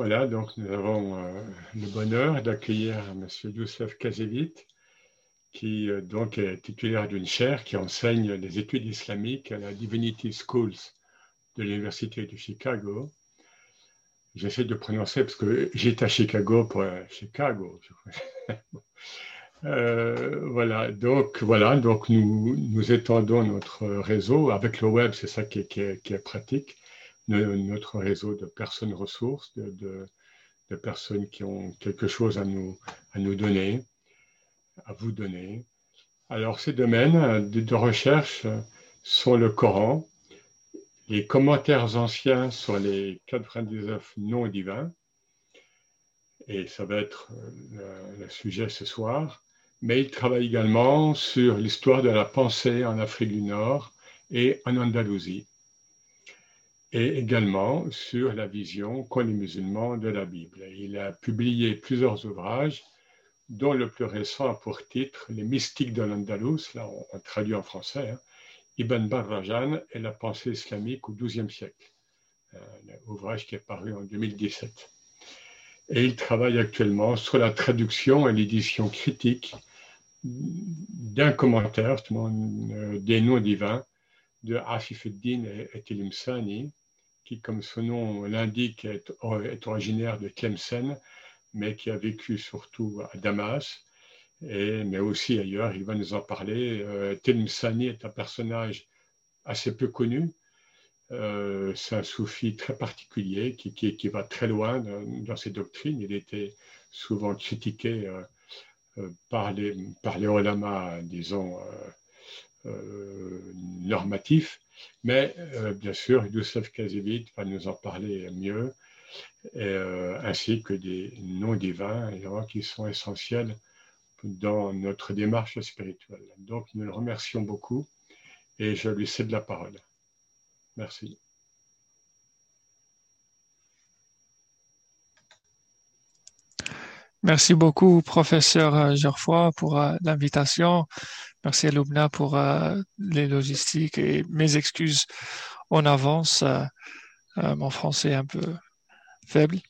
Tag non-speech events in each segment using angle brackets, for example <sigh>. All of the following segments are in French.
Voilà, donc nous avons euh, le bonheur d'accueillir M. Youssef Kazevit, qui euh, donc est titulaire d'une chaire qui enseigne les études islamiques à la Divinity Schools de l'Université de Chicago. J'essaie de prononcer parce que j'étais à Chicago pour Chicago. <laughs> Euh, voilà, donc voilà, donc nous, nous étendons notre réseau avec le web, c'est ça qui est pratique notre réseau de personnes ressources, de, personnes qui ont quelque chose à nous, donner, à vous donner. Alors, ces domaines de, recherche sont le Coran, les commentaires anciens sur les 99 noms divins, et ça va être le, le sujet ce soir, mais il travaille également sur l'histoire de la pensée en Afrique du Nord et en Andalousie et également sur la vision qu'ont les musulmans de la Bible. Il a publié plusieurs ouvrages, dont le plus récent a pour titre Les mystiques de l'Andalous, là on, traduit en français, hein, Ibn Barrajan et la pensée islamique au XIIe siècle, un euh, ouvrage qui est paru en 2017. Et il travaille actuellement sur la traduction et l'édition critique d'un commentaire euh, des noms divins de Afif el-Din et Tilimsani, qui, comme son nom l'indique, est, originaire de Tlemcen, mais qui a vécu surtout à Damas, mais aussi ailleurs. Il va nous en parler. Euh, Tlemceni est un personnage assez peu connu. Euh, c'est un soufi très particulier qui, va très loin dans, ses doctrines. Il était souvent critiqué euh, euh, par, les, par les ulama, disons, normatifs. Mais euh, bien sûr, Youssef Kazivit va nous en parler mieux, euh, ainsi que des noms divins qui sont essentiels dans notre démarche spirituelle. Donc nous le remercions beaucoup et je lui cède la parole. Merci. Merci beaucoup, professeur Geoffroy, pour euh, l'invitation. Merci à Lubna pour euh, les logistiques et mes excuses en avance. Euh, mon français est un peu faible.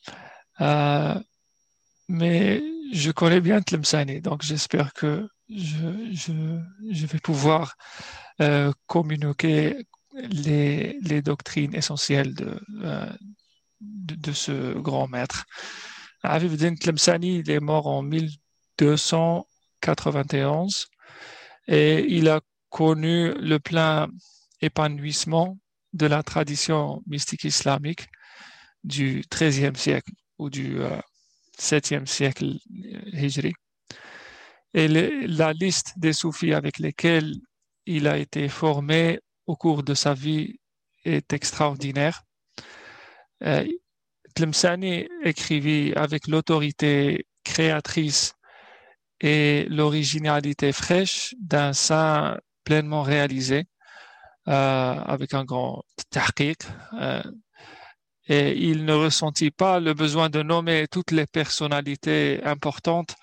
mais je connais bien Tlemceni, donc j'espère que je, vais pouvoir communiquer les, doctrines essentielles de, de, ce grand maître. Aviv Din Tlemceni, il est mort en 1291 et il a connu le plein épanouissement de la tradition mystique islamique du XIIIe siècle ou du VIIe siècle hijri. Et la liste des soufis avec lesquels il a été formé au cours de sa vie est extraordinaire. Euh, écrivit avec l'autorité créatrice et l'originalité fraîche d'un saint pleinement réalisé, euh, avec un grand tahqiq. Euh, et il ne ressentit pas le besoin de nommer toutes les personnalités importantes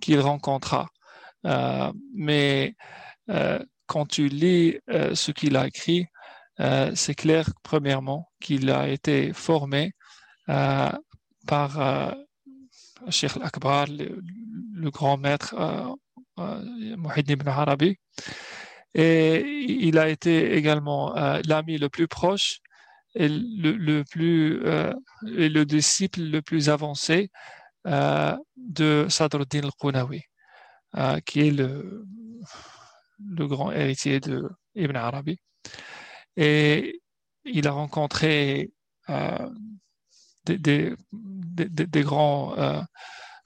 qu'il rencontra. Euh, mais euh, quand tu lis euh, ce qu'il a écrit, euh, c'est clair, premièrement, qu'il a été formé par Sheikh Akbar, le, grand maître euh, ibn Arabi. Et il a été également l'ami le plus proche et le, disciple le plus avancé de Sadruddin al-Qunawi, qui est le, le grand héritier de Ibn Arabi. Et il a rencontré des, grands euh,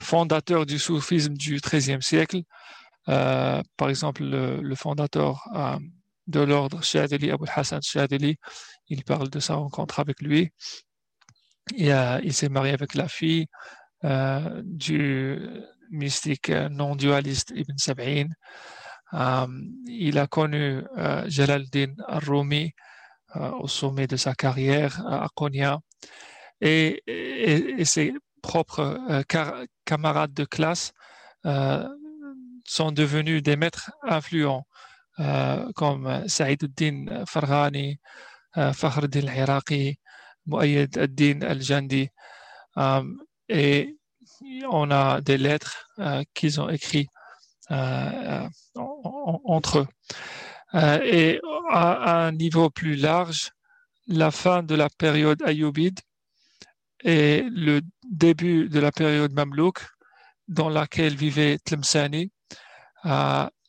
fondateurs du soufisme du XIIIe siècle. Euh, par exemple, le, fondateur euh, de l'ordre Shadili, Abu Hassan Shadili, il parle de sa rencontre avec lui. Et, il s'est marié avec la fille du mystique non-dualiste Ibn Sab'in. il a connu Jalal-Din al-Rumi au sommet de sa carrière à Konya et, ses propres euh, camarades de classe euh, sont devenus des maîtres influents euh, comme Saïd al-Din Farghani, Fakhr al-Din al-Iraqi, Muayyad al-Din al-Jandi. et on a des lettres qu'ils ont écrites entre eux. et à, un niveau plus large, la fin de la période ayoubide et le début de la période mamelouk dans laquelle vivait Tlemceni.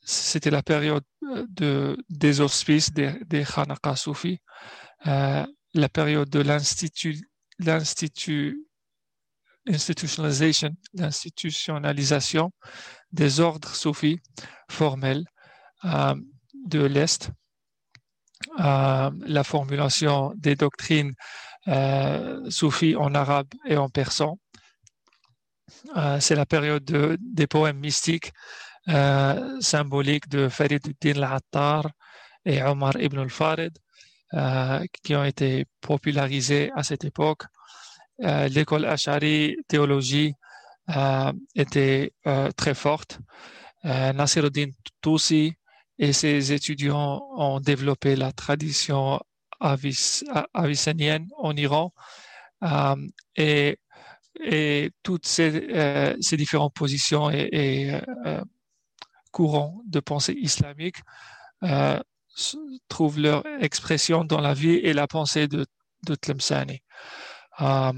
C'était la période de, des auspices des, des Khanaka soufis, euh, la période de l'institut, l'institut, l'institutionnalisation des ordres soufis formels euh, de l'Est, euh, la formulation des doctrines euh, soufis en arabe et en persan. Euh, c'est la période de, des poèmes mystiques euh, symboliques de Farid al-Attar et Omar ibn al-Farid euh, qui ont été popularisés à cette époque. L'école Ash'ari théologie était très forte. Nasiruddin Tusi et ses étudiants ont développé la tradition avicénienne en Iran et, et toutes ces, ces différentes positions et, et courants de pensée islamique euh, trouvent leur expression dans la vie et la pensée de, de Tlemceni. Euh,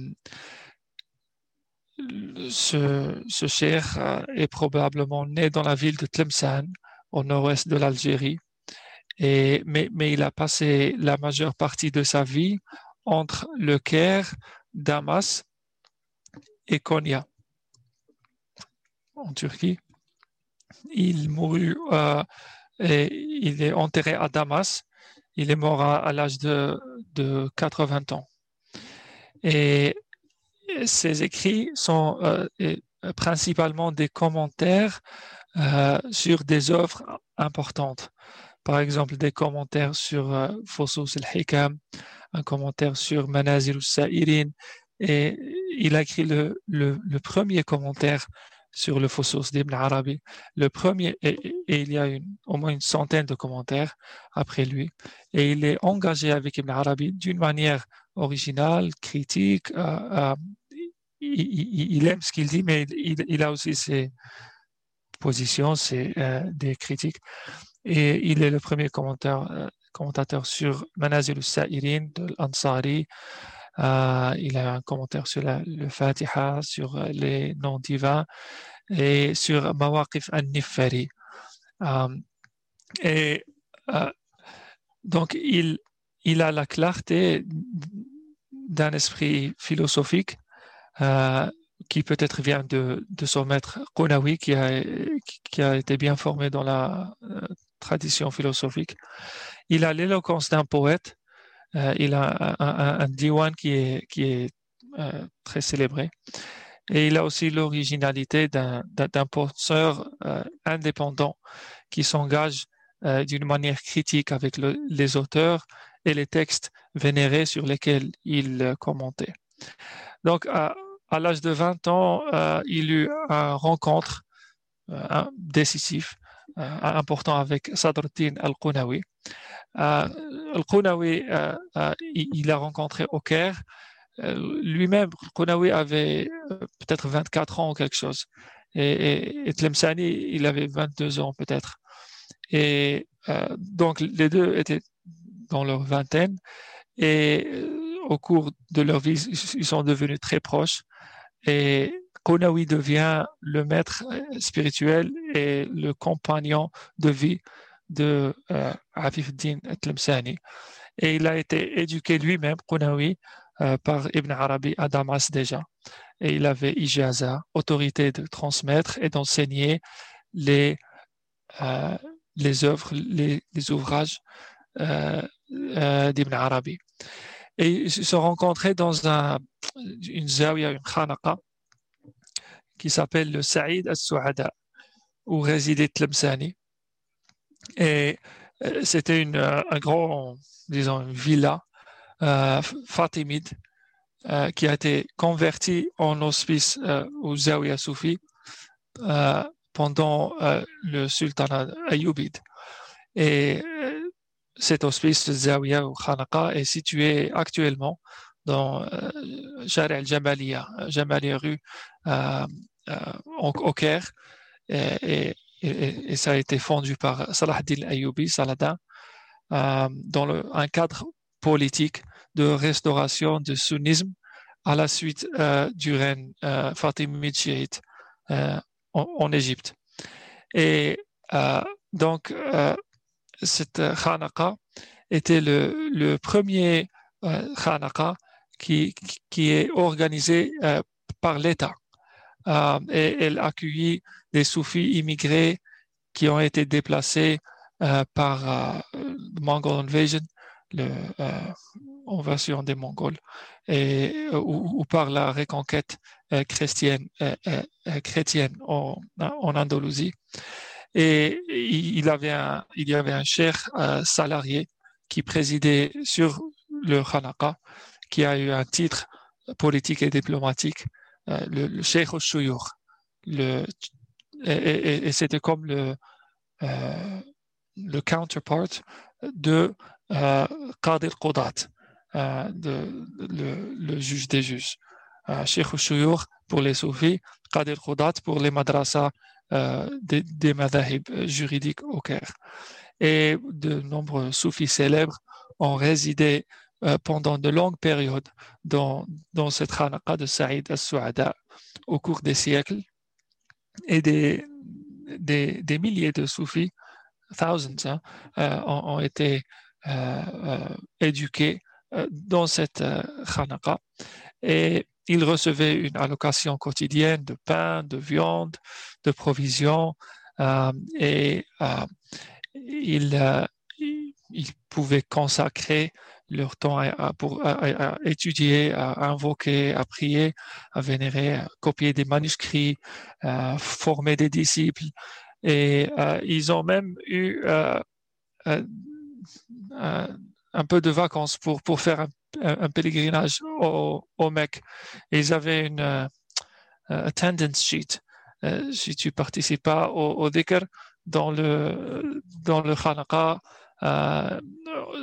ce, ce cher euh, est probablement né dans la ville de Tlemcen, au nord-ouest de l'Algérie, mais, il a passé la majeure partie de sa vie entre le Caire, Damas et Konya, en Turquie. Il mourut euh, et il est enterré à Damas. Il est mort à, l'âge de, de 80 ans. Et ses écrits sont euh, principalement des commentaires euh, sur des œuvres importantes. Par exemple, des commentaires sur euh, Fosus al-Hikam, un commentaire sur Manazil al-Sa'irin, et il a écrit le, premier commentaire sur le Fosos d'Ibn Arabi. Le premier, et, il y a au moins une centaine de commentaires après lui, et il est engagé avec Ibn Arabi d'une manière originale, critique. Euh, euh, il, aime ce qu'il dit, mais il, a aussi ses positions, ses, euh, critiques. Et il est le premier commentateur, commentateur sur Manazil al-Sa'irin de l'Ansari. Euh, il a un commentaire sur le Fatiha, sur les noms divins et sur Mawaqif al-Nifari. Euh, et euh, donc, il, il a la clarté d'un esprit philosophique qui peut-être vient de, de son maître Konawi, qui a, qui a été bien formé dans la tradition philosophique. Il a l'éloquence d'un poète euh, il a un, diwan qui est, qui est euh, très célébré. Et il a aussi l'originalité d'un penseur euh, indépendant qui s'engage d'une manière critique avec les auteurs et les textes vénérés sur lesquels il commentait. Donc, à, l'âge de 20 ans, il eut un rencontre décisif, important avec Sadruddin al-Qunawi, euh, Al-Qunawi, euh, euh, il a rencontré au Caire. Lui-même, Al-Qunawi avait peut-être 24 ans ou quelque chose. Et, et, il avait 22 ans peut-être. Et donc, les deux étaient dans leur vingtaine. Et au cours de leur vie, ils sont devenus très proches. Et Konawi devient le maître spirituel et le compagnon de vie de euh, Afif Din. Et il a été éduqué lui-même, Qunawi, euh, par Ibn Arabi à Damas déjà. Et il avait ijaza, autorité de transmettre et d'enseigner les, euh, les œuvres, les, ouvrages euh, euh, d'Ibn Arabi. Et ils se sont rencontrés dans un, une zawiya, une khanaqa, qui s'appelle le Saïd al-Souhada, où résidait Tlemceni. Et euh, c'était une, euh, un grand, disons, une villa euh, fatimide qui a été convertie en hospice euh, au Zawiya Soufi pendant le sultanat ayoubide. Et cet hospice, Zawiya ou Khanaka, est situé actuellement dans Jari al-Jabaliya, Jabaliya rue au Caire. Et, ça a été fondu par Salah ad-Din Ayyubi, Saladin, dans le, un cadre politique de restauration du sunnisme à la suite du règne fatimide chiite en, Égypte. Et donc, cette Khanaqa était le, le premier Khanaqa qui, qui est organisé par l'État. Et elle accueillit des soufis immigrés qui ont été déplacés par Mongol Invasion, le, invasion des Mongols, et, ou, par la reconquête chrétienne, en, Andalousie. Et il, il y avait un cher euh, salarié qui présidait sur le Hanaka, qui a eu un titre politique et diplomatique, euh, le, le Sheikh Le, et, c'était comme le, euh, le counterpart de euh, Qadir euh, le, juge des juges. Euh, Sheikh pour les soufis, Qadir Qudat pour les madrasas euh, des, des juridiques au Caire. Et de nombreux soufis célèbres ont résidé euh, pendant de longues périodes dans, cette khanaqa de Saïd al-Su'ada au cours des siècles. Et des, des, milliers de soufis, thousands, hein, euh, ont, été éduqués dans cette khanaqa. Et ils recevaient une allocation quotidienne de pain, de viande, de provisions euh, et euh, ils, euh, ils, pouvaient consacrer leur temps à, étudier, à invoquer, à prier, à vénérer, à copier des manuscrits, à former des disciples. Et ils ont même eu un peu de vacances pour, faire un pèlerinage au, au Mecque. ils avaient une attendance sheet. Si tu participes pas au, au dans le, dans le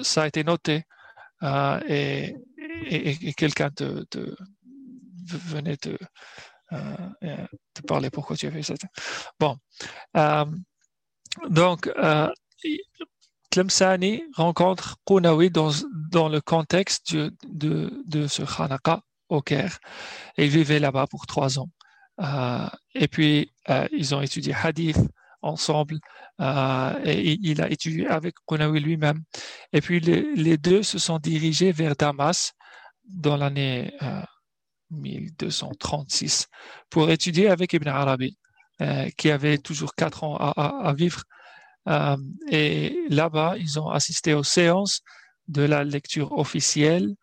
ça a été noté et, et, et quelqu'un te, venait te, te parler pourquoi tu as fait ça. Bon. donc, Tlemceni rencontre Qounawi dans, dans le contexte de, de, ce Khanaka au Caire. Et il vivait là-bas pour trois ans. Euh, et puis, euh, ils ont étudié Hadith ensemble. Euh, et il a étudié avec Qounawi lui-même. Et puis, les, deux se sont dirigés vers Damas dans l'année 1236 pour étudier avec Ibn Arabi, qui avait toujours quatre ans à, vivre euh, et là-bas, ils ont assisté aux séances de la lecture officielle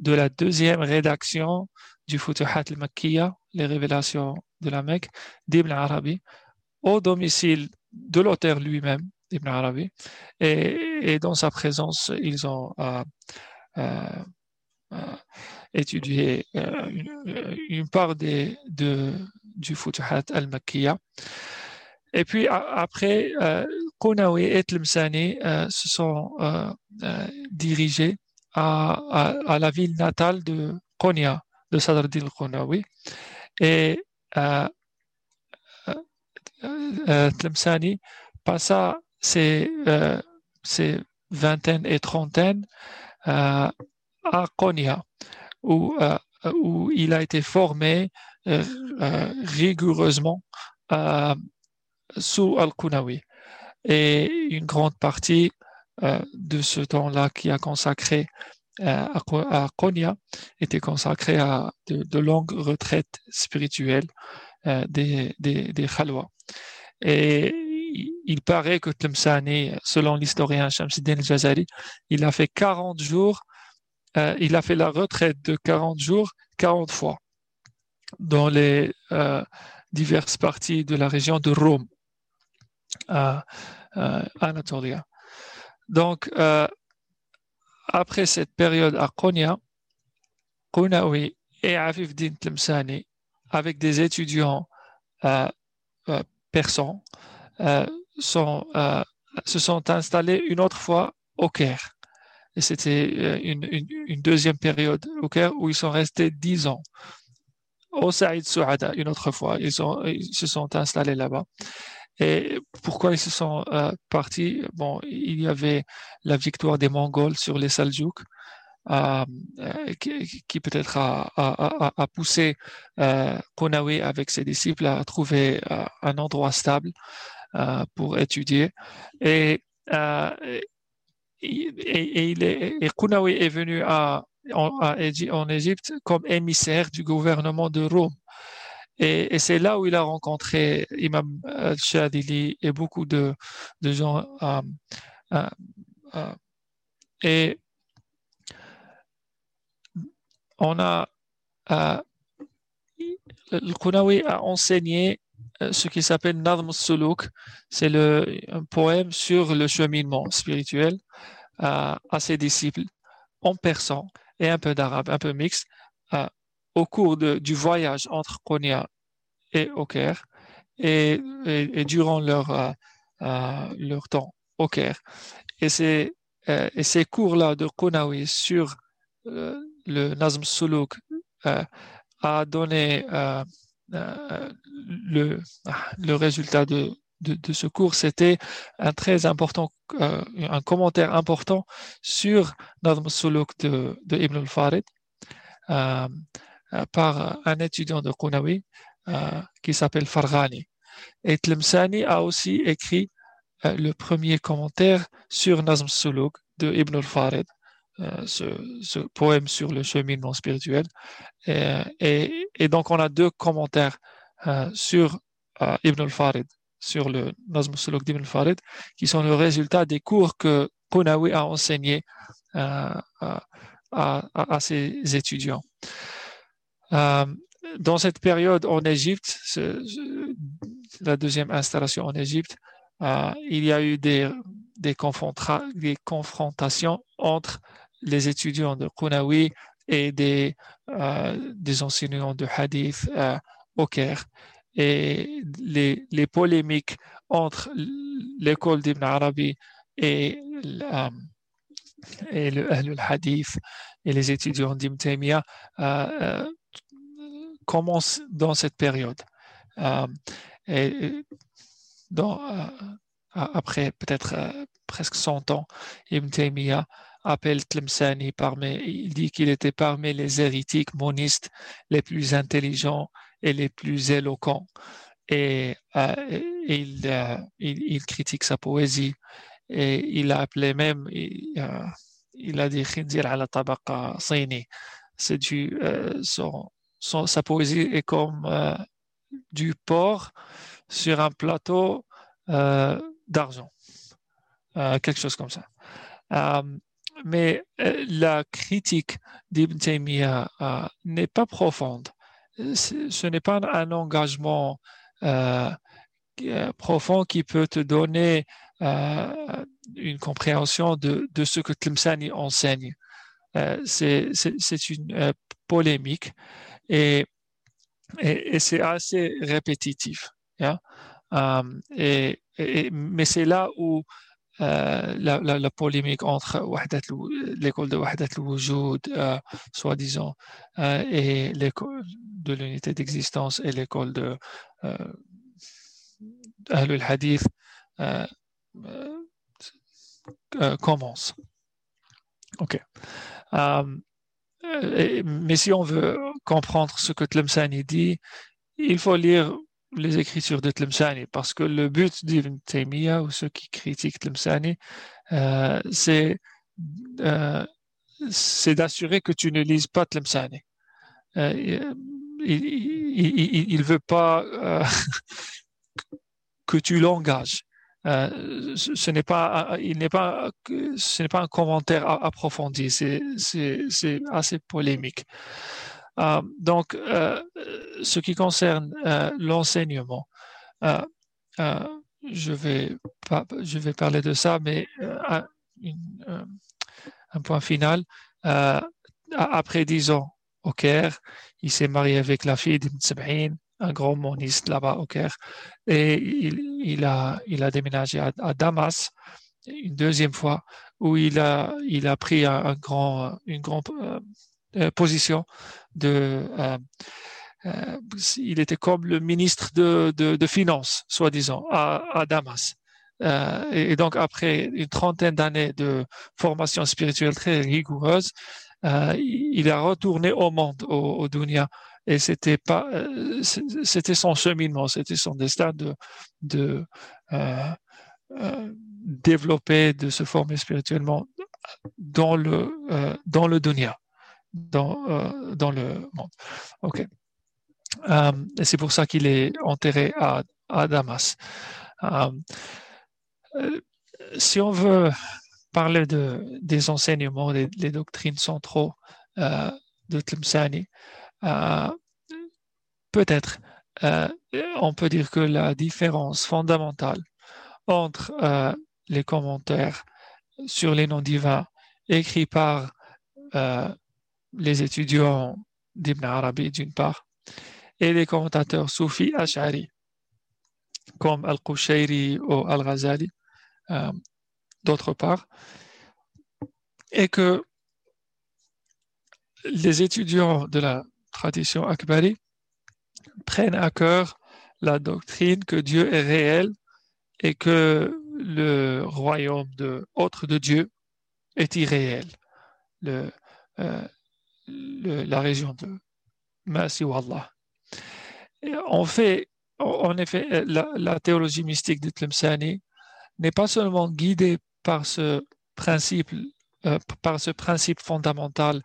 de la deuxième rédaction du Futuhat al-Makkiya, les révélations de la Mecque, d'Ibn Arabi, au domicile de l'auteur lui-même, Ibn Arabi. Et, dans sa présence, ils ont euh, euh, euh étudié une, part des, de, du Futuhat al-Makkiya. Et puis après, Kounaoui et Tlemceni euh, se sont dirigés à, la ville natale de Konya, de Sadruddin Kounaoui. Et euh, Tlemceni passa ses, ses vingtaines et trentaines à Konya, où, où il a été formé rigoureusement sous Al-Kunawi. Et une grande partie euh, de ce temps-là qui a consacré euh, à, Konya était consacré à de, longues retraites spirituelles euh, des, des, des. Et il paraît que Tlemceni, selon l'historien Shamsuddin al-Jazari, il a fait 40 jours, euh, il a fait la retraite de 40 jours 40 fois dans les euh, diverses parties de la région de Rome à, Anatolia. Donc, euh, après cette période à Konya, Kounaoui et Afif Din Tlemcani, avec des étudiants euh, euh, sont, se sont installés une autre fois au Caire. Et c'était une, une, deuxième période au Caire où ils sont restés dix ans. Au Saïd Souada, une autre fois, ils, ils se sont installés là-bas. Et pourquoi ils se sont partis? Bon, il y avait la victoire des Mongols sur les Seljouks euh, qui, peut-être a, poussé euh, avec ses disciples à trouver euh, un endroit stable euh, pour étudier. Et, et, il est, et est venu à, en, en Égypte comme émissaire du gouvernement de Rome. Et, c'est là où il a rencontré Imam Shadili et beaucoup de gens. et on a euh, le Kounawi a enseigné euh, ce qui s'appelle Nadm Suluk, c'est un poème sur le cheminement spirituel euh, à ses disciples en persan et un peu d'arabe, un peu mixte, au cours de, du voyage entre Konya et au Caire et, et, durant leur, leur temps au Caire. Et, ces, et ces cours-là de Kounawi sur le Nazm Suluk euh, a donné euh, euh, le, le résultat de, de, de ce cours, c'était un très important, un commentaire important sur Nazm Suluk de, de Ibn al-Farid par un étudiant de Qunawi qui s'appelle Farghani. Et Tlemsani a aussi écrit le premier commentaire sur Nazm Suluk de Ibn al-Farid euh, ce, poème sur le cheminement spirituel. Et, donc, on a deux commentaires euh, sur euh, Ibn al-Farid, sur le Nazm Suluk d'Ibn al-Farid, qui sont le résultat des cours que Kounawi a enseigné à, à, à, ses étudiants. dans cette période en Égypte, la deuxième installation en Égypte, il y a eu des, des, des confrontations entre les étudiants de Qunawi et des, euh, des enseignants de hadith euh, au Caire. Et les, les polémiques entre l'école d'Ibn Arabi et, euh, et le, le, hadith et les étudiants d'Ibn Taymiyyah commencent dans cette période. et dans, après peut-être presque 100 ans, Ibn Taymiyyah appelle Tlemceni parmi, il dit qu'il était parmi les hérétiques monistes les plus intelligents et les plus éloquents. Et, euh, il, euh, il, il, critique sa poésie et il a appelé même, il, euh, a dit C'est du, son, sa poésie est comme du porc sur un plateau d'argent, quelque chose comme ça mais euh, la critique d'Ibn Taymiyyah euh, n'est pas profonde. Ce n'est pas un engagement euh, profond qui peut te donner une compréhension de, ce que Tlemceni enseigne. c'est une polémique et, c'est assez répétitif. Et, mais c'est là où euh, la, polémique entre l'école de Wahdat al-Wujud, euh, soi-disant, euh, et l'école de l'unité d'existence et l'école de euh, Ahlul Hadith euh, euh, commence. OK. Et, mais si on veut comprendre ce que Tlemceni dit, il faut lire les écritures de Tlemceni, parce que le but d'Ibn Taymiyyah ou ceux qui critiquent Tlemceni, euh, c'est euh, c'est d'assurer que tu ne lises pas Tlemceni. Euh, il, ne veut pas <laughs> que tu l'engages. Ce n'est pas, pas, ce n'est pas un commentaire approfondi. C'est assez polémique. Euh, donc, euh, ce qui concerne euh, l'enseignement, je vais pas, je vais parler de ça, mais un, point final. après dix ans au Caire, il s'est marié avec la fille d'Ibn un grand moniste là-bas au Caire, et il, a, il a déménagé à, à Damas une deuxième fois où il a, il a pris un, grand, une grande position de, il était comme le ministre de, de, Finances, soi-disant, à, Damas. et, donc, après une trentaine d'années de formation spirituelle très rigoureuse, il a retourné au monde, au, au Dunia, et c'était pas euh, c'était son cheminement c'était son destin de de euh, euh, développer de se former spirituellement dans le dans le dunya dans dans le monde. Ok. Et c'est pour ça qu'il est enterré à, à Damas. Si on veut parler de, des enseignements, des, doctrines centraux de Tlemceni, euh, peut-être euh, on peut dire que la différence fondamentale entre euh, les commentaires sur les noms divins écrits par les étudiants d'Ibn Arabi d'une part et les commentateurs soufis ash'ari comme Al-Qushayri ou Al-Ghazali d'autre part et que les étudiants de la tradition akbari prennent à cœur la doctrine que Dieu est réel et que le royaume de, autre de Dieu est irréel. Euh, la région de Masi Allah. En fait, en effet, la, théologie mystique de Tlemceni n'est pas seulement guidée par ce principe, euh, par ce principe fondamental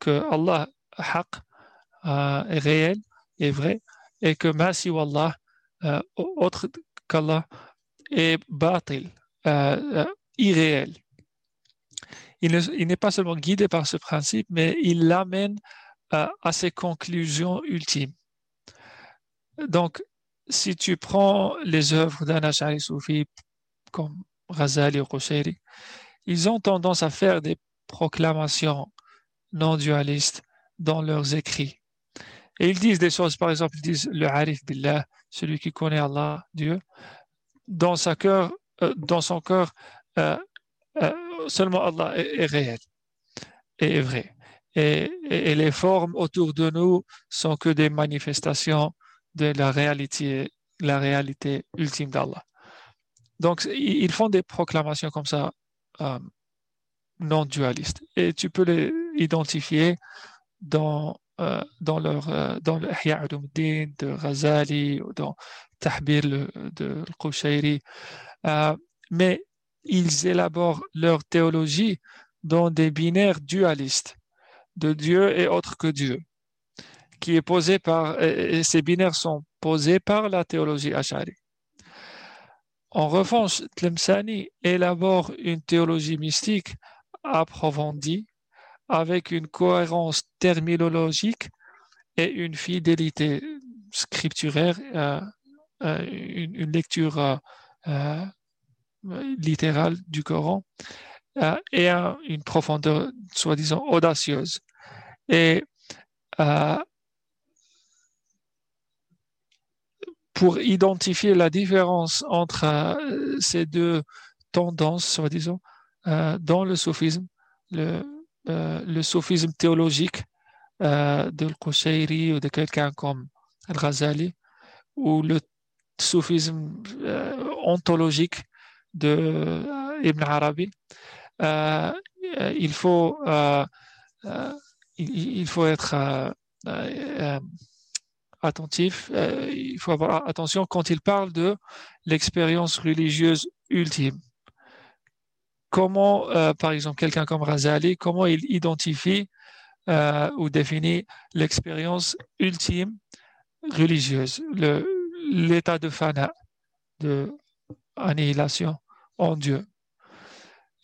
que Allah haq, euh, est réel, est vrai, et que Masi Wallah, euh, autre qu'Allah, est batil, euh, irréel. Il n'est pas seulement guidé par ce principe, mais il l'amène à ses conclusions ultimes. Donc, si tu prends les œuvres d'un Ash'ari Soufi comme Razali ou Qushairi, ils ont tendance à faire des proclamations non dualistes dans leurs écrits. Et ils disent des choses, par exemple, ils disent le Arif Billah, celui qui connaît Allah, Dieu, dans, sa cœur, euh, dans son cœur, euh, euh, seulement Allah est, réel et est vrai. Et, et, les formes autour de nous sont que des manifestations de la réalité, la réalité ultime d'Allah. Donc, ils font des proclamations comme ça, non dualistes. Et tu peux les identifier dans euh, dans, leur, euh, dans le de Ghazali ou dans Tahbir de Qushairi. Euh, mais ils élaborent leur théologie dans des binaires dualistes de Dieu et autre que Dieu, qui est posé par, et ces binaires sont posés par la théologie Ash'ari. En revanche, Tlemceni élabore une théologie mystique approfondie avec une cohérence terminologique et une fidélité scripturaire, euh, euh, une, lecture euh, littérale du Coran et une profondeur soi-disant audacieuse. Et pour identifier la différence entre ces deux tendances, soi-disant, dans le soufisme, le, euh, le sophisme théologique euh, de Al-Qushayri ou de quelqu'un comme Al-Ghazali ou le sophisme euh, ontologique de Ibn Arabi. il faut il, faut être attentif, il faut avoir attention quand il parle de l'expérience religieuse ultime comment, euh, par exemple, quelqu'un comme Razali, comment il identifie euh, ou définit l'expérience ultime religieuse, l'état de fana, de annihilation? En Dieu.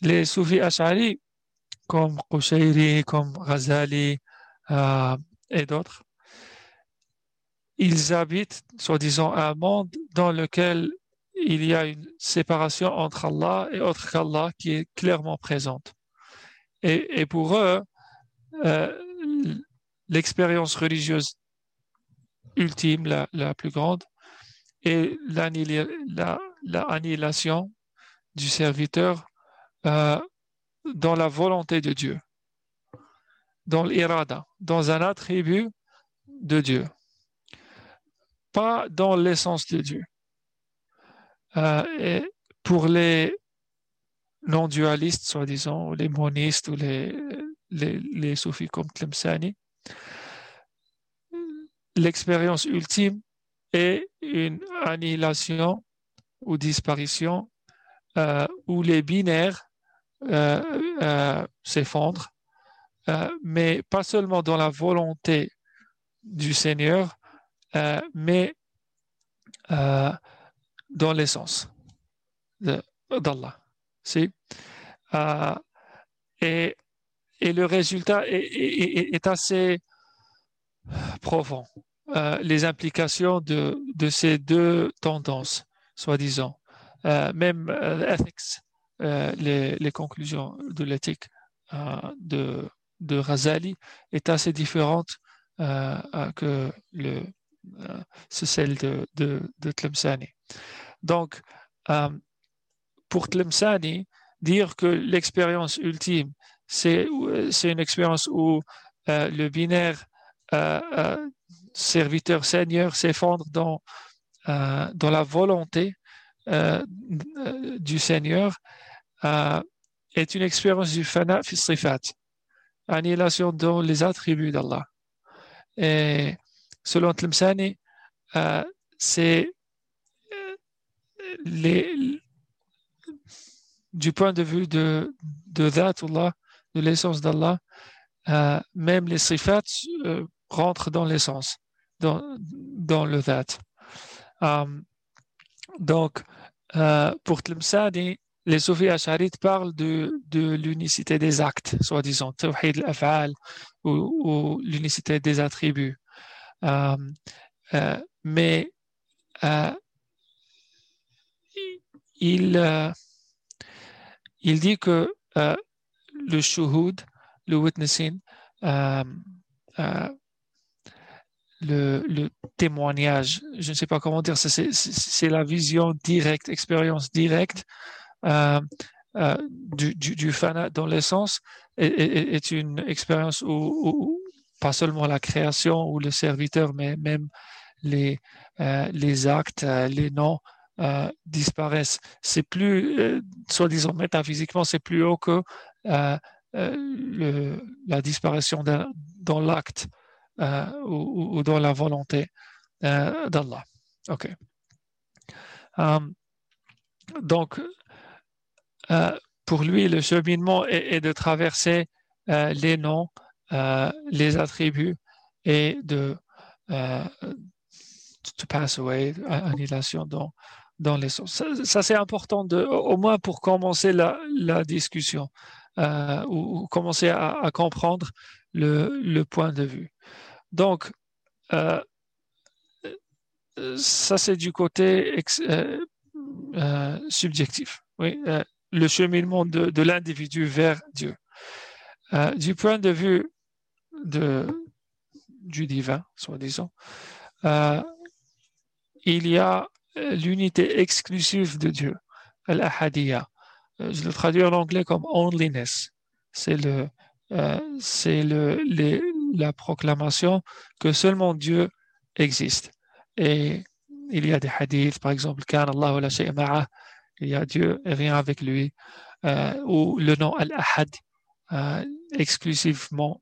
Les soufis ash'ari, comme Qushairi, comme Razali euh, et d'autres, ils habitent, soi-disant, un monde dans lequel il y a une séparation entre Allah et autre qu'Allah qui est clairement présente. Et, pour eux, euh, l'expérience religieuse ultime, la, plus grande, est l'annihilation du serviteur dans la volonté de Dieu, dans l'irada, dans un attribut de Dieu, pas dans l'essence de Dieu. et pour les non-dualistes, soi-disant, ou les monistes ou les, les, les soufis comme Tlemceni, l'expérience ultime est une annihilation ou disparition euh, où les binaires euh, euh, s'effondrent, mais pas seulement dans la volonté du Seigneur, mais dans l'essence d'Allah. et, et le résultat est assez profond. Les implications de, de, ces deux tendances, soi-disant. Euh, même euh, ethics, les, les, conclusions de l'éthique de, de Razali est assez différente que le, celle de, de, Tlemceni. Donc, pour Tlemceni, dire que l'expérience ultime, c'est une expérience où le binaire serviteur Seigneur s'effondre dans, euh, dans la volonté euh, du Seigneur euh, est une expérience du fana sifat, annihilation dans les attributs d'Allah. Et selon Tlemcani, c'est les, du point de vue de, de de l'essence d'Allah, même les sifat rentrent dans l'essence dans, dans le that. Um, donc, euh, pour Tlemcani, les soufis acharites parlent de, de l'unicité des actes, soi-disant, ou, l'unicité des attributs. Um, euh, mais euh, il, euh, il dit que euh, le shuhud, le witnessing, le, témoignage, je ne sais pas comment dire, c'est la vision directe, expérience directe euh, euh, du, du, du fan dans l'essence est, est, une expérience où, pas seulement la création ou le serviteur, mais même les, euh, les actes, les noms disparaissent. C'est plus, soi-disant métaphysiquement, c'est plus haut que la disparition dans l'acte. Euh, ou, dans la volonté euh, d'Allah. OK. Euh, donc, pour lui, le cheminement est, de traverser les noms, les attributs et de to pass away, annihilation dans, dans les sens. Ça, c'est important, de, au moins pour commencer la, la discussion ou, commencer à, à comprendre le, le, point de vue. Donc, euh, ça c'est du côté euh, euh, subjectif. Oui, le cheminement de, l'individu vers Dieu. du point de vue du divin, soi-disant, il y a l'unité exclusive de Dieu, l'ahadiyya. Je le traduis en anglais comme onlyness. C'est le, c'est le, les, la proclamation que seulement Dieu existe. Et il y a des hadiths, par exemple, il y a Dieu et rien avec lui, euh, ou le nom Al-Ahad, euh, exclusivement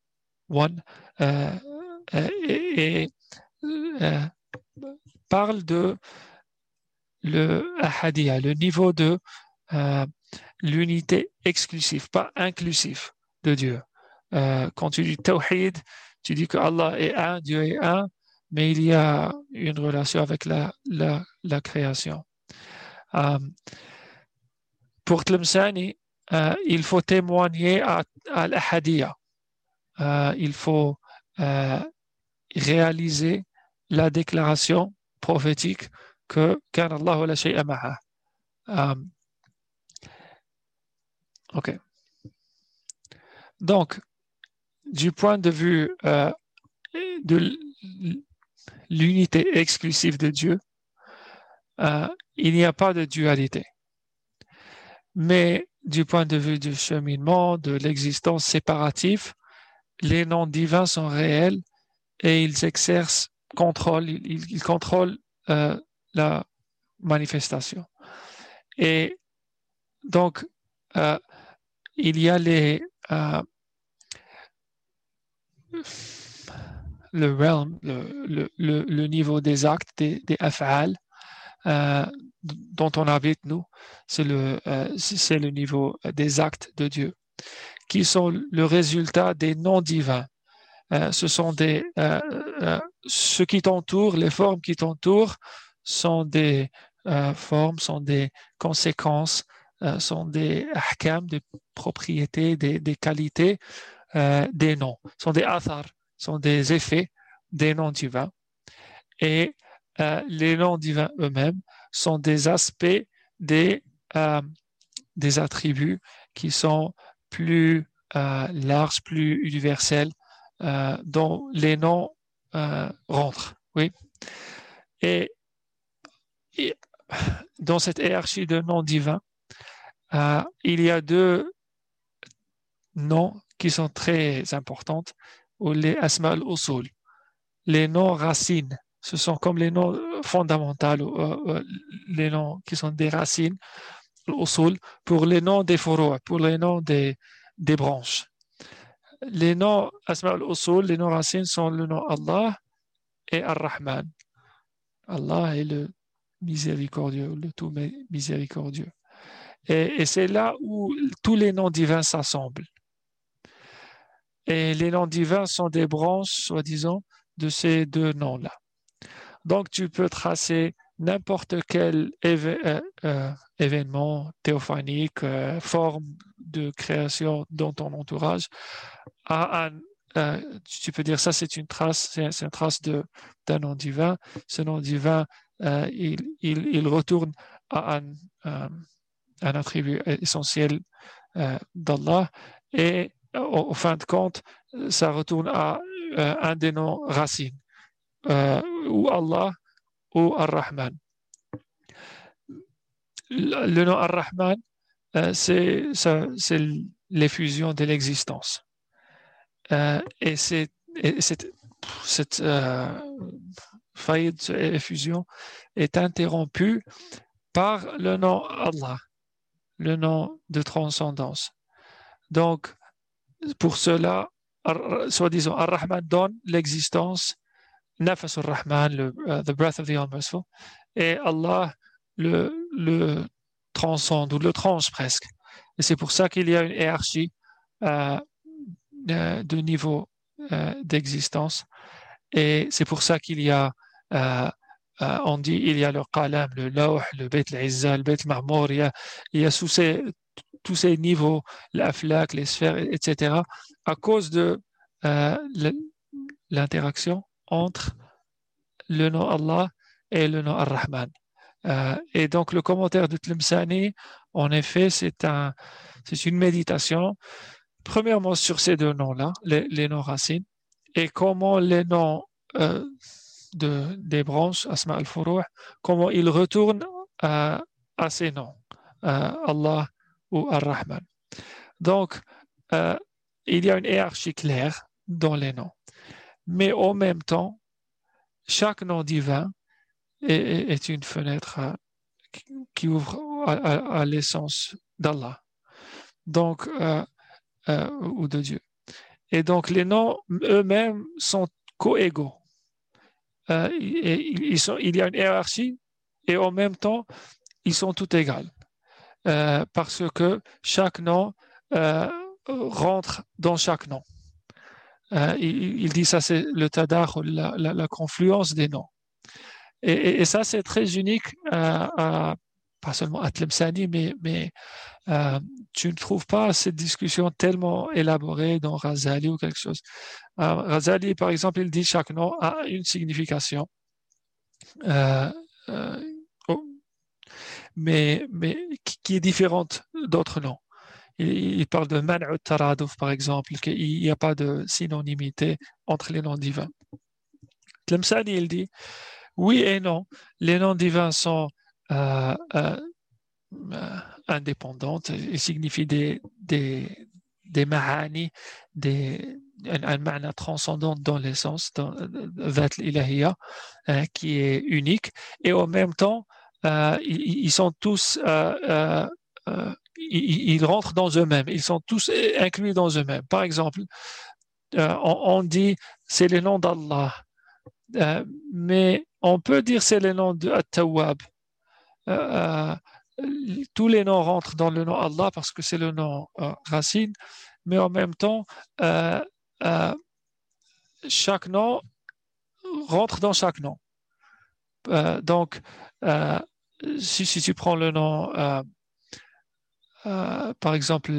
One, euh, et, parle de le le niveau de l'unité exclusive, pas inclusive de Dieu. Euh, quand tu dis tawhid, tu dis que Allah est un, Dieu est un, mais il y a une relation avec la, la, la création. Euh, pour Tlemceni, euh, il faut témoigner à, à l'ahadiyya. Il faut réaliser la déclaration prophétique que Allah la shay'a ma'a. ok. Donc, du point de vue euh, de l'unité exclusive de Dieu, euh, il n'y a pas de dualité. Mais du point de vue du cheminement, de l'existence séparative, les noms divins sont réels et ils exercent contrôle, ils, contrôlent euh, la manifestation. Et donc, il y a les, le realm, le, le, le, niveau des actes, des, des af'al, dont on habite, nous, c'est le, c'est le niveau des actes de Dieu qui sont le résultat des noms divins. Euh, ce sont des, euh, euh, ce qui t'entoure, les formes qui t'entourent sont des formes, sont des conséquences, sont des ahkam, des propriétés, des, des qualités des noms, sont des athar, sont des effets des noms divins. Et les noms divins eux-mêmes sont des aspects des, des attributs qui sont plus euh, large, plus universel, euh, dont les noms euh, rentrent. Oui. Et, dans cette hiérarchie de noms divins, il y a deux noms qui sont très importants, ou les asma al-usul, les noms racines. Ce sont comme les noms fondamentaux, les noms qui sont des racines pour les noms des furu', pour les noms des, des branches. Les noms Asma al-Usul, les noms racines sont le nom Allah et Ar-Rahman. Allah est le miséricordieux, le tout miséricordieux. Et c'est là où tous les noms divins s'assemblent. Et les noms divins sont des branches, soi-disant, de ces deux noms-là. Donc tu peux tracer n'importe quel euh, euh, événement théophanique, euh, forme de création dans ton entourage, tu peux dire ça c'est une trace, c'est une trace d'un nom divin. Ce nom divin, il, retourne à un, un attribut essentiel d'Allah et au, fin de compte, ça retourne à un des noms racines, où Allah ou Ar-Rahman. Le nom Ar-Rahman, euh, c'est l'effusion de l'existence. Euh, et cette, cette euh, faillite effusion est interrompue par le nom Allah, le nom de transcendance. Donc, pour cela, soi-disant, Ar-Rahman donne l'existence Nafas rahman le, uh, the breath of the All-Merciful, et Allah le, le transcende ou le tranche presque. Et c'est pour ça qu'il y a une hiérarchie euh, euh de niveau euh, d'existence. Et c'est pour ça qu'il y a, euh, euh, on dit, il y a le qalam, le lawh, le beit al-izza, le beit al il y a, il y a sous ces, tous ces niveaux, l'aflak, les sphères, etc., à cause de l'interaction entre le nom Allah et le nom Ar-Rahman. Euh, et donc le commentaire de Tlemcani, en effet, c'est un, une méditation, premièrement sur ces deux noms-là, les, noms racines, et comment les noms euh, de, des branches, Asma al-Furuh, comment ils retournent à, ces noms, euh, Allah ou Ar-Rahman. Donc, il y a une hiérarchie claire dans les noms mais en même temps, chaque nom divin est, une fenêtre qui ouvre à, l'essence d'Allah, donc euh, euh, ou de Dieu. Et donc les noms eux-mêmes sont coégaux. Euh, il y a une hiérarchie et en même temps, ils sont tous égaux. Parce que chaque nom rentre dans chaque nom. Euh, il, dit ça, c'est le tadar, la, confluence des noms. Et, ça, c'est très unique, pas seulement à Tlemceni, mais, euh, tu ne trouves pas cette discussion tellement élaborée dans Razali ou quelque chose. Euh, Razali, par exemple, il dit chaque nom a une signification. Mais, mais qui est différente d'autres noms il, parle de man'u taraduf, par exemple, qu'il n'y a pas de synonymité entre les noms divins. Tlemcani, il dit, oui et non, les noms divins sont euh, euh, indépendantes. Il signifie des, des, des mahani, des, un, un transcendant dans l'essence, dans l'ilahiyya, hein, qui est unique. Et en même temps, euh, ils, sont tous, euh, euh, ils, rentrent dans eux-mêmes. Ils sont tous inclus dans eux-mêmes. Par exemple, on, dit c'est le nom d'Allah, mais on peut dire c'est le nom de At-Tawwab tous les noms rentrent dans le nom Allah parce que c'est le nom racine, mais en même temps, chaque nom rentre dans chaque nom. donc, si, tu prends le nom, par exemple,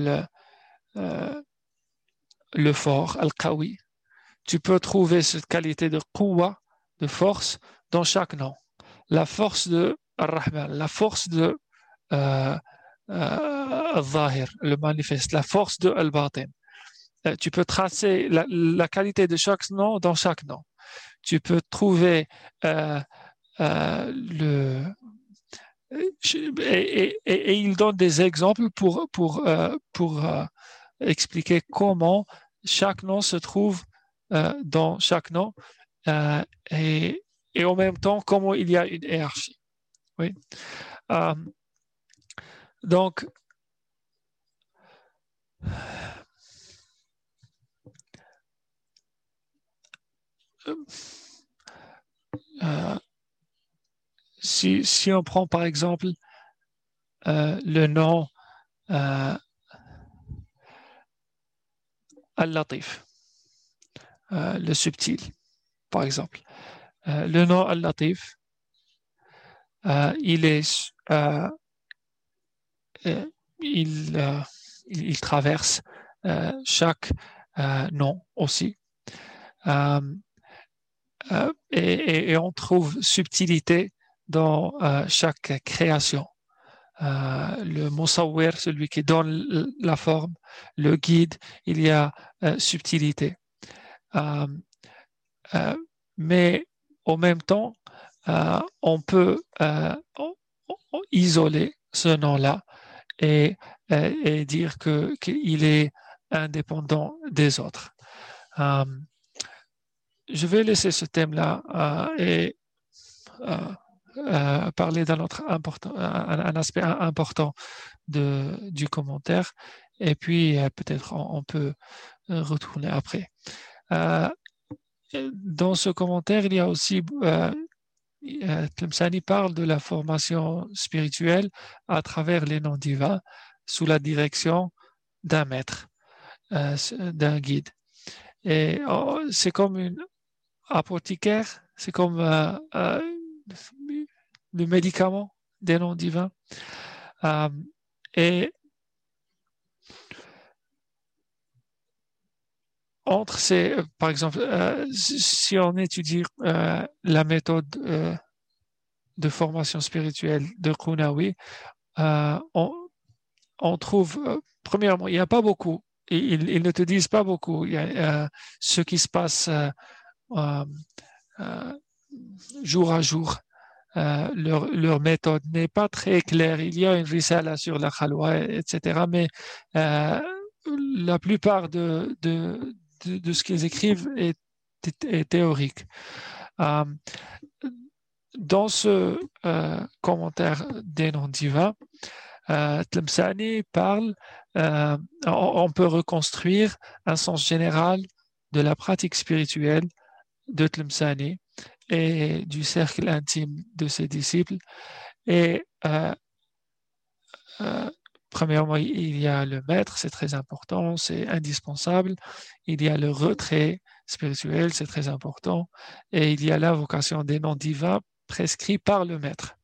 le fort, Al-Qawi, tu peux trouver cette qualité de quwa, de force, dans chaque nom. La force de Ar-Rahman, la force de euh, euh, le manifeste, la force de Al-Batin. Euh, tu peux tracer la, qualité de chaque nom dans chaque nom. Tu peux trouver le et, il donne des exemples pour, pour, pour expliquer comment chaque nom se trouve dans chaque nom et, et en même temps comment il y a une hiérarchie. Oui. Donc, euh, si, on prend par exemple euh, le nom euh, Al-Latif, le subtil, par exemple. le nom Al-Latif, il est euh, il, euh, traverse euh, chaque nom aussi. Et, on trouve subtilité dans chaque création. le Moussawir, celui qui donne la forme, le guide, il y a subtilité. mais en même temps, on peut isoler ce nom-là et, dire que qu'il est indépendant des autres. Euh, je vais laisser ce thème-là euh, et euh, parler d'un autre important, un, aspect important de, du commentaire, et puis peut-être on, peut retourner après. dans ce commentaire, il y a aussi Tlemceni parle de la formation spirituelle à travers les noms divins sous la direction d'un maître, euh, d'un guide. Et oh, c'est comme une apothicaire, c'est comme euh, euh, le médicament des noms divins. et entre ces, euh, par exemple, euh, si on étudie euh, la méthode de formation spirituelle de Kunawi, on, trouve, premièrement, il n'y a pas beaucoup, ils, ils, ne te disent pas beaucoup ce qui se passe jour à jour. leur, leur, méthode n'est pas très claire. Il y a une risala sur la khalwa, etc. Mais la plupart de, ce qu'ils écrivent est, théorique. Euh, dans ce euh, commentaire des noms divins, euh, Tlemceni parle, euh, on, peut reconstruire un sens général de la pratique spirituelle de Tlemceni et du cercle intime de ses disciples. Et Premièrement, il y a le maître, c'est très important, c'est indispensable. Il y a le retrait spirituel, c'est très important. Et il y a l'invocation des noms divins prescrits par le maître.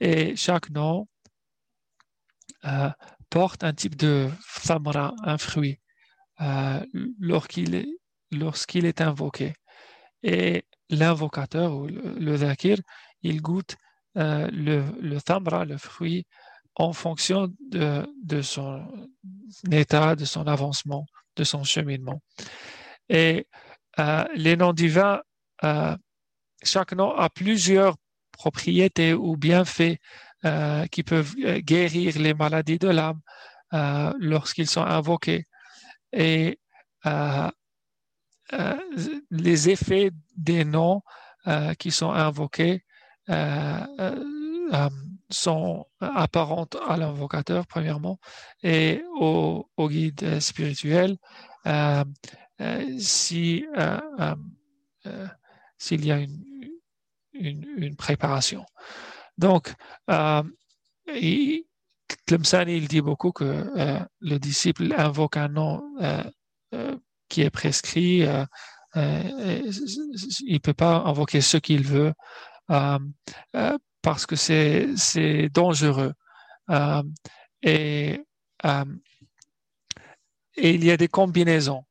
Et chaque nom euh, porte un type de famra, un fruit, euh, lorsqu'il est, est invoqué. Et l'invocateur ou le, zakir, il goûte euh, le, le thamra, le fruit en fonction de, son état, de son avancement, de son cheminement. Et euh, les noms divins, euh, chaque nom a plusieurs propriétés ou bienfaits qui peuvent guérir les maladies de l'âme lorsqu'ils sont invoqués. Les effets des noms qui sont invoqués sont apparentes à l'invocateur, premièrement, et au, guide spirituel, euh, euh, si, euh, s'il y a une, une, préparation. Donc, il, il dit beaucoup que le disciple invoque un nom qui est prescrit. il ne peut pas invoquer ce qu'il veut parce que c'est dangereux. Euh, et, euh, et, il y a des combinaisons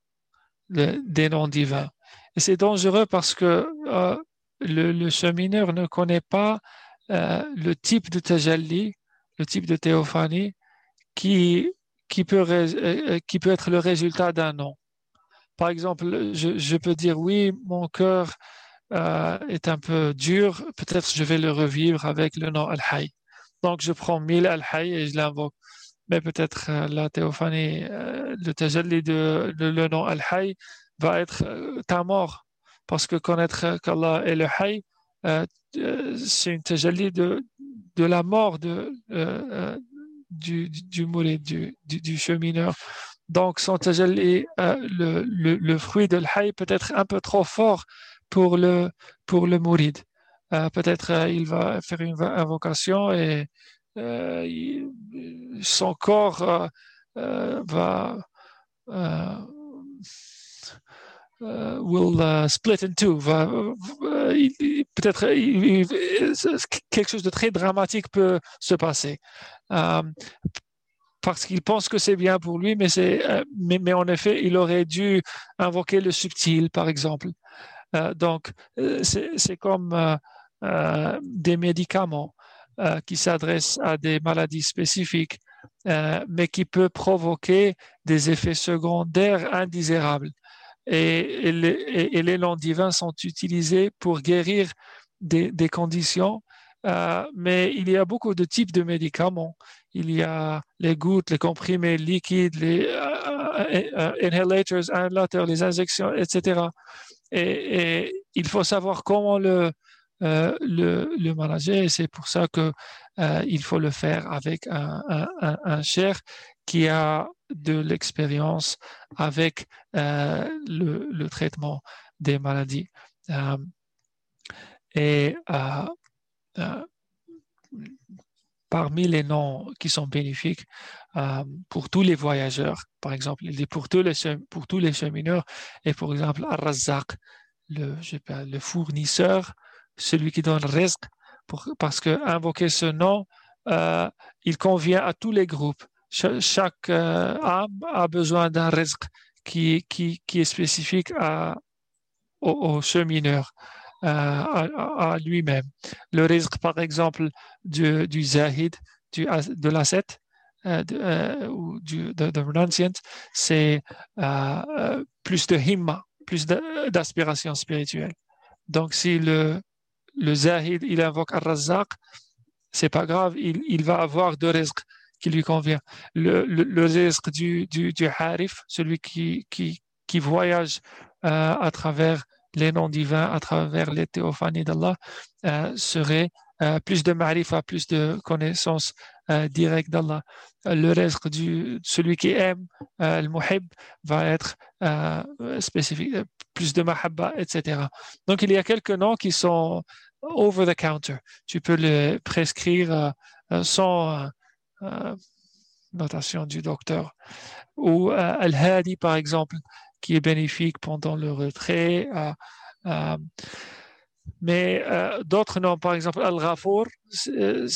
des noms divins. Et c'est dangereux parce que euh, le, le, chemineur ne connaît pas le type de tajalli, le type de théophanie qui, qui, peut, qui peut être le résultat d'un nom. Par exemple, je, peux dire oui, mon cœur euh, est un peu dur, peut-être je vais le revivre avec le nom Al-Hay. Donc je prends mille Al-Hay et je l'invoque. Mais peut-être euh, la théophanie, euh, le tajalli de, le nom Al-Hay va être ta mort. Parce que connaître qu'Allah est le c'est une tajalli de, la mort de, du, du du, du, chemineur. Donc, son tajalli, le, le, fruit de l'Hay peut être un peu trop fort pour le, pour le mourid. Euh, peut-être euh, il va faire une invocation et euh, son corps va will split in two. peut-être quelque chose de très dramatique peut se passer parce qu'il pense que c'est bien pour lui, mais, mais, mais, en effet, il aurait dû invoquer le subtil, par exemple. Euh, donc, euh, c'est comme euh, des médicaments qui s'adressent à des maladies spécifiques, mais qui peuvent provoquer des effets secondaires indésirables. Et, les, noms divins sont utilisés pour guérir des, conditions, mais il y a beaucoup de types de médicaments. Il y a les gouttes, les comprimés liquides, les inhalators, inhalateurs, les injections, etc et, il faut savoir comment le, euh, le, manager et c'est pour ça que euh, il faut le faire avec un, un, cher qui a de l'expérience avec euh, le, le, traitement des maladies. Euh, et euh, parmi les noms qui sont bénéfiques pour tous les voyageurs, par exemple, il dit pour tous les, pour tous les chemineurs, et par exemple, Ar-Razzaq, le, fournisseur, celui qui donne risque, parce que invoquer ce nom, euh, il convient à tous les groupes. chaque euh, âme a besoin d'un risque qui, est spécifique à, au, chemineur. Euh, à, lui-même. Le risque, par exemple, du, du zahid, du, de l'ascète, euh, euh, ou du, de, renunciant, c'est euh, plus de himma, plus d'aspiration spirituelle. Donc, si le, le zahid, il invoque Ar-Razzaq, c'est pas grave, il, il, va avoir deux risques qui lui convient. Le, le, le risque du, du, du, harif, celui qui, qui, qui voyage euh, à travers les noms divins, à travers les théophanies d'Allah, euh, serait euh, plus de marifa, plus de connaissances euh, directes d'Allah. Le reste du celui qui aime euh, le muhib va être spécifique, plus de mahabba, etc. Donc il y a quelques noms qui sont over the counter. Tu peux les prescrire sans notation du docteur. Ou Al-Hadi, par exemple, qui est bénéfique pendant le retrait. Mais euh, d'autres noms, par exemple, Al-Ghafour, c'est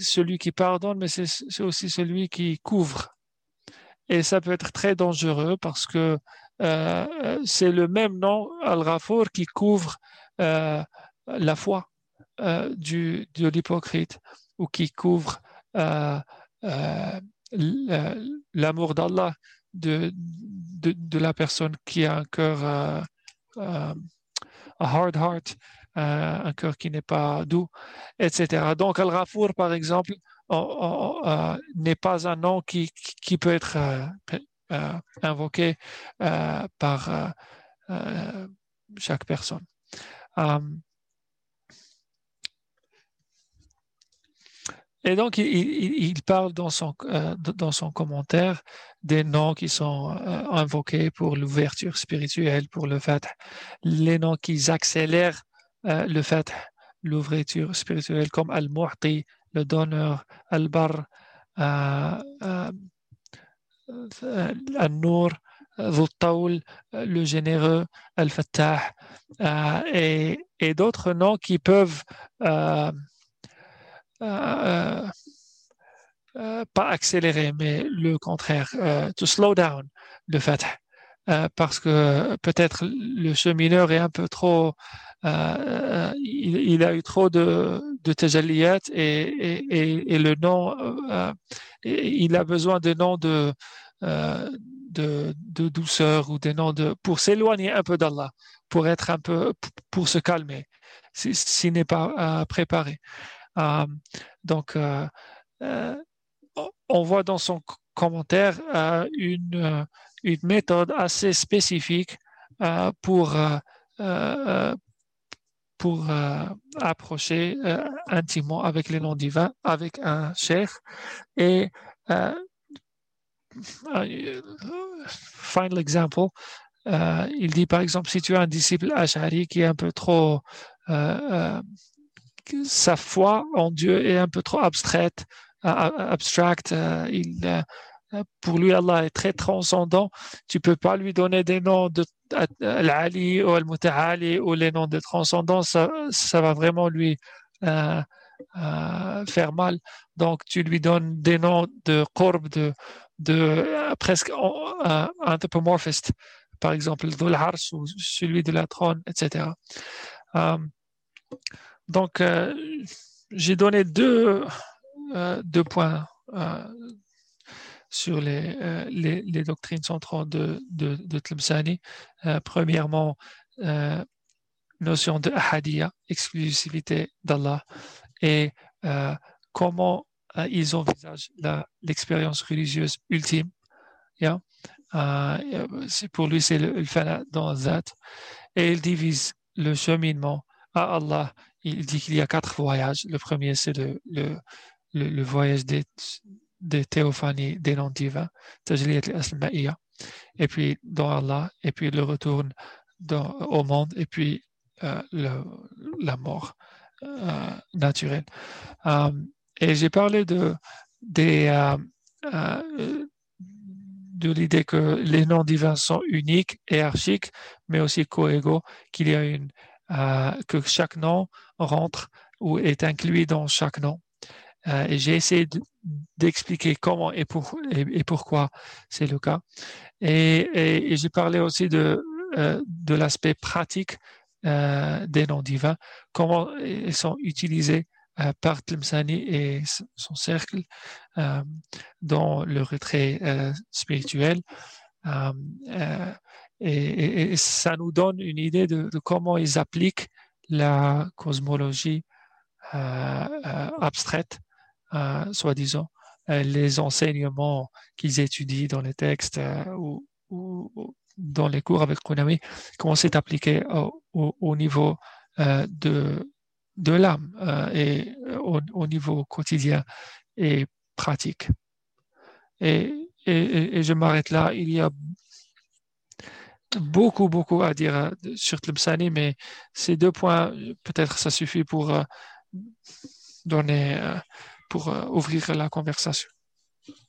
celui qui pardonne, mais c'est aussi celui qui couvre. Et ça peut être très dangereux parce que euh, c'est le même nom, Al-Ghafour, qui couvre euh, la foi euh, du, de l'hypocrite ou qui couvre euh, euh, l'amour d'Allah de, de, la personne qui a un cœur a hard heart, un cœur qui n'est pas doux, etc. Donc, Al-Ghafour, par exemple, n'est pas un nom qui, qui peut être invoqué par chaque personne. Et donc, il, parle dans son, euh, dans son commentaire des noms qui sont euh, invoqués pour l'ouverture spirituelle, pour le fait, les noms qui accélèrent euh, le fait, l'ouverture spirituelle, comme Al-Mu'ti, le donneur, Al-Bar, Al-Nur, le généreux, Al-Fattah, et, et d'autres noms qui peuvent pas accélérer, mais le contraire, to slow down le fait. parce que peut-être le chemineur est un peu trop, il, a eu trop de, de tajaliyat et, et, et, le nom, il a besoin de noms de, de, de, douceur ou des noms de, pour s'éloigner un peu d'Allah, pour être un peu, pour se calmer, s'il n'est pas préparé. Euh, donc, euh, euh, on voit dans son commentaire une, méthode assez spécifique pour, pour approcher intimement avec les noms divins, avec un cher. Et final example, il dit par exemple, si tu as un disciple Ash'ari qui est un peu trop sa foi en Dieu est un peu trop abstraite. Euh, euh, pour lui, Allah est très transcendant. Tu peux pas lui donner des noms de Al-Ali ou Al-Muta'ali ou les noms de transcendance. Ça, va vraiment lui euh, faire mal. Donc, tu lui donnes des noms de Qurb, de, presque anthropomorphiste. Par exemple, Dhul ou celui de la trône, etc. Donc, euh, j'ai donné deux, euh, deux points euh, sur les, les, doctrines centrales de, de, de premièrement, notion de ahadiyya, exclusivité d'Allah, et comment ils envisagent l'expérience religieuse ultime. Yeah? pour lui, c'est le, le dans Zat. Et il divise le cheminement à Allah il dit qu'il y a quatre voyages. Le premier, c'est le, le, le, voyage des, des des noms divins, et puis dans Allah, et puis le retour au monde, et puis euh, la mort euh, naturelle. Euh, et j'ai parlé de, de l'idée que les noms divins sont uniques, hiérarchiques, mais aussi coégaux, qu'il y a une, que chaque nom rentre ou est inclus dans chaque nom. Euh, et j'ai essayé d'expliquer comment et, pour, et, pourquoi c'est le cas. Et, j'ai parlé aussi de, euh, l'aspect pratique euh, des noms divins, comment ils sont utilisés par Tlemceni et son cercle dans le retrait spirituel. Et, ça nous donne une idée de comment ils appliquent la cosmologie euh, euh, abstraite, euh, soi-disant, les enseignements qu'ils étudient dans les textes ou, dans les cours avec Konami, comment c'est appliqué au, au, niveau de, de l'âme et au, au, niveau quotidien et pratique. Et, et, et je m'arrête là. Il y a beaucoup, beaucoup à dire euh, sur Tlemceni, mais ces deux points, peut-être ça suffit pour euh, donner, euh, pour ouvrir la conversation.